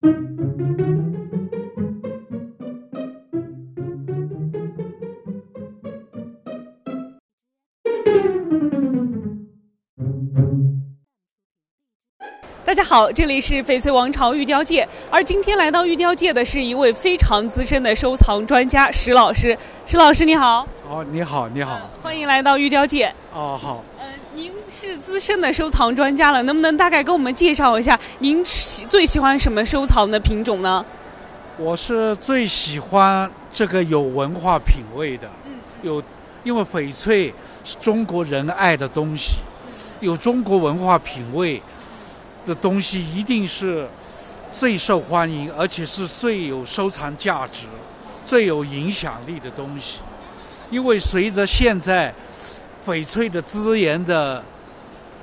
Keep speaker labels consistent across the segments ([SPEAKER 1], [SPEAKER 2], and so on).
[SPEAKER 1] 大家好，这里是翡翠王朝玉雕界，而今天来到玉雕界的是一位非常资深的收藏专家石老师。石老师你好，
[SPEAKER 2] 哦，你好，你好，
[SPEAKER 1] 欢迎来到玉雕界。
[SPEAKER 2] 哦，好，
[SPEAKER 1] 呃，您是资深的收藏专家了，能不能大概给我们介绍一下您喜最喜欢什么收藏的品种呢？
[SPEAKER 2] 我是最喜欢这个有文化品位的，
[SPEAKER 1] 嗯
[SPEAKER 2] 有，因为翡翠是中国人爱的东西，有中国文化品位的东西一定是最受欢迎，而且是最有收藏价值、最有影响力的东西。因为随着现在翡翠的资源的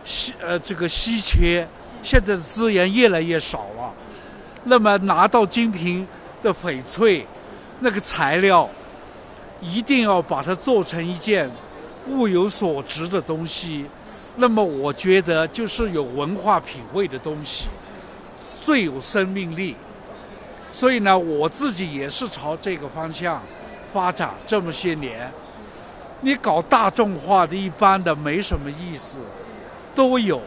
[SPEAKER 2] 稀呃这个稀缺，现在的资源越来越少了，那么拿到精品的翡翠那个材料，一定要把它做成一件物有所值的东西。那么我觉得就是有文化品味的东西最有生命力。所以呢，我自己也是朝这个方向发展这么些年。你搞大众化的，一般的没什么意思，都有，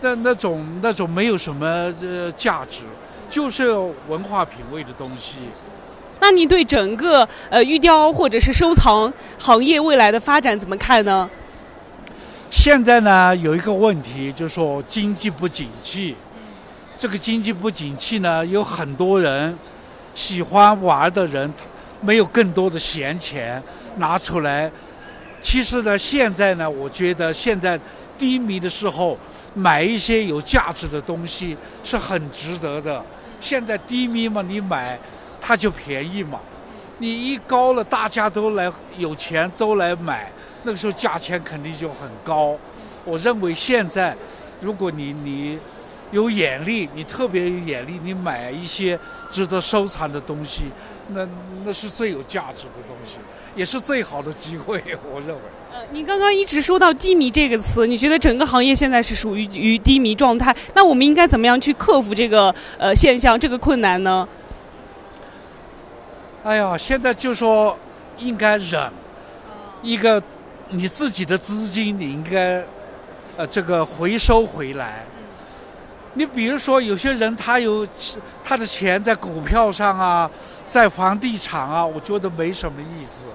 [SPEAKER 2] 那那种那种没有什么呃价值，就是文化品味的东西。
[SPEAKER 1] 那你对整个呃玉雕或者是收藏行业未来的发展怎么看呢？
[SPEAKER 2] 现在呢，有一个问题，就是说经济不景气。这个经济不景气呢，有很多人喜欢玩的人，没有更多的闲钱拿出来。其实呢，现在呢，我觉得现在低迷的时候，买一些有价值的东西是很值得的。现在低迷嘛，你买它就便宜嘛。你一高了，大家都来有钱都来买，那个时候价钱肯定就很高。我认为现在，如果你你有眼力，你特别有眼力，你买一些值得收藏的东西，那那是最有价值的东西，也是最好的机会。我认为。
[SPEAKER 1] 呃，你刚刚一直说到低迷这个词，你觉得整个行业现在是属于于低迷状态？那我们应该怎么样去克服这个呃现象、这个困难呢？
[SPEAKER 2] 哎呀，现在就说应该忍，一个你自己的资金你应该呃这个回收回来。你比如说，有些人他有他的钱在股票上啊，在房地产啊，我觉得没什么意思。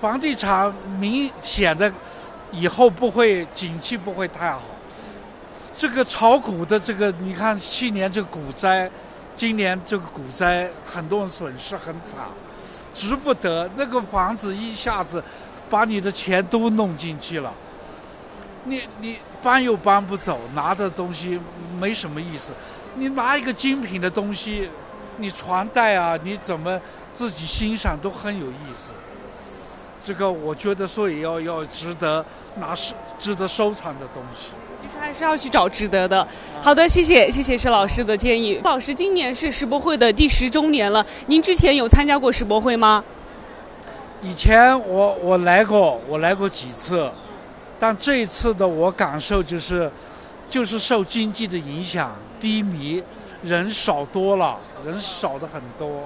[SPEAKER 2] 房地产明显的以后不会景气不会太好。这个炒股的这个，你看去年这个股灾，今年这个股灾，很多人损失很惨，值不得。那个房子一下子把你的钱都弄进去了，你你搬又搬不走，拿的东西没什么意思。你拿一个精品的东西，你传代啊，你怎么自己欣赏都很有意思。这个我觉得，所以要要值得拿收值得收藏的东西。
[SPEAKER 1] 就是还是要去找值得的。好的，谢谢谢谢石老师的建议。老师，今年是世博会的第十周年了，您之前有参加过世博会吗？
[SPEAKER 2] 以前我我来过，我来过几次，但这一次的我感受就是，就是受经济的影响低迷，人少多了，人少的很多，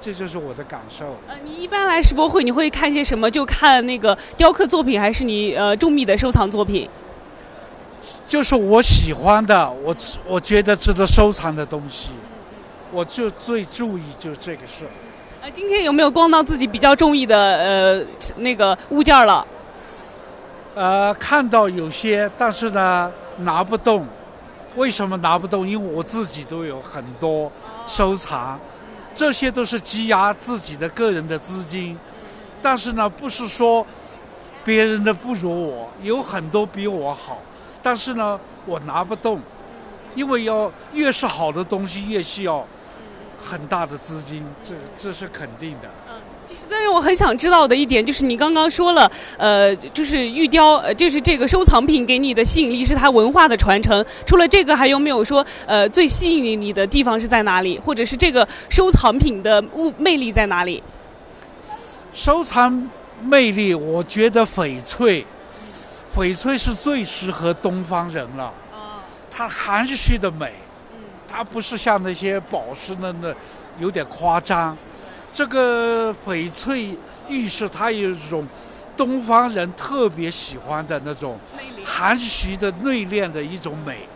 [SPEAKER 2] 这就是我的感受。
[SPEAKER 1] 呃，你一般来世博会你会看些什么？就看那个雕刻作品，还是你呃中意的收藏作品？
[SPEAKER 2] 就是我喜欢的，我我觉得值得收藏的东西，我就最注意就这个事儿。
[SPEAKER 1] 呃，今天有没有逛到自己比较中意的呃那个物件了？
[SPEAKER 2] 呃，看到有些，但是呢拿不动。为什么拿不动？因为我自己都有很多收藏，这些都是积压自己的个人的资金。但是呢，不是说别人的不如我，有很多比我好，但是呢，我拿不动，因为要越是好的东西，越需要很大的资金，这这是肯定的。
[SPEAKER 1] 其实，但是我很想知道的一点就是，你刚刚说了，呃，就是玉雕，呃，就是这个收藏品给你的吸引力是它文化的传承。除了这个，还有没有说，呃，最吸引你的地方是在哪里，或者是这个收藏品的物魅力在哪里？
[SPEAKER 2] 收藏魅力，我觉得翡翠，翡翠是最适合东方人了。它含蓄的美，它不是像那些宝石那那有点夸张。这个翡翠玉石，它有一种东方人特别喜欢的那种含蓄的内敛的一种美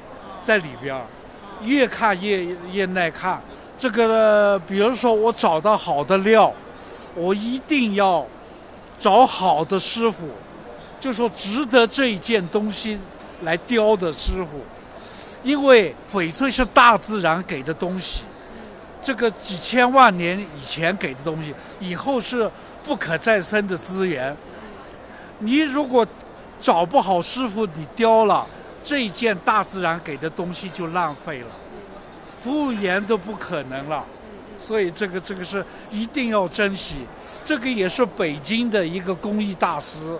[SPEAKER 2] 在里边儿，越看越越耐看。这个比如说我找到好的料，我一定要找好的师傅，就说值得这一件东西来雕的师傅，因为翡翠是大自然给的东西。这个几千万年以前给的东西，以后是不可再生的资源。你如果找不好师傅，你雕了这一件大自然给的东西就浪费了，服务员都不可能了。所以这个这个是一定要珍惜。这个也是北京的一个工艺大师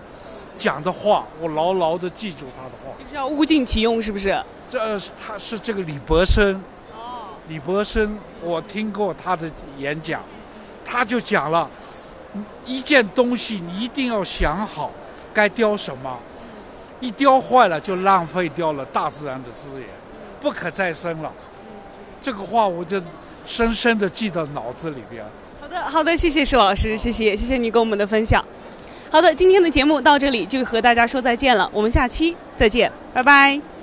[SPEAKER 2] 讲的话，我牢牢的记住他的话。
[SPEAKER 1] 就是要物尽其用，是不是？
[SPEAKER 2] 这是他是这个李伯生。李伯生，我听过他的演讲，他就讲了，一件东西你一定要想好该雕什么，一雕坏了就浪费掉了大自然的资源，不可再生了。这个话我就深深的记到脑子里边。
[SPEAKER 1] 好的，好的，谢谢施老师，谢谢，谢谢你跟我们的分享。好的，今天的节目到这里就和大家说再见了，我们下期再见，拜拜。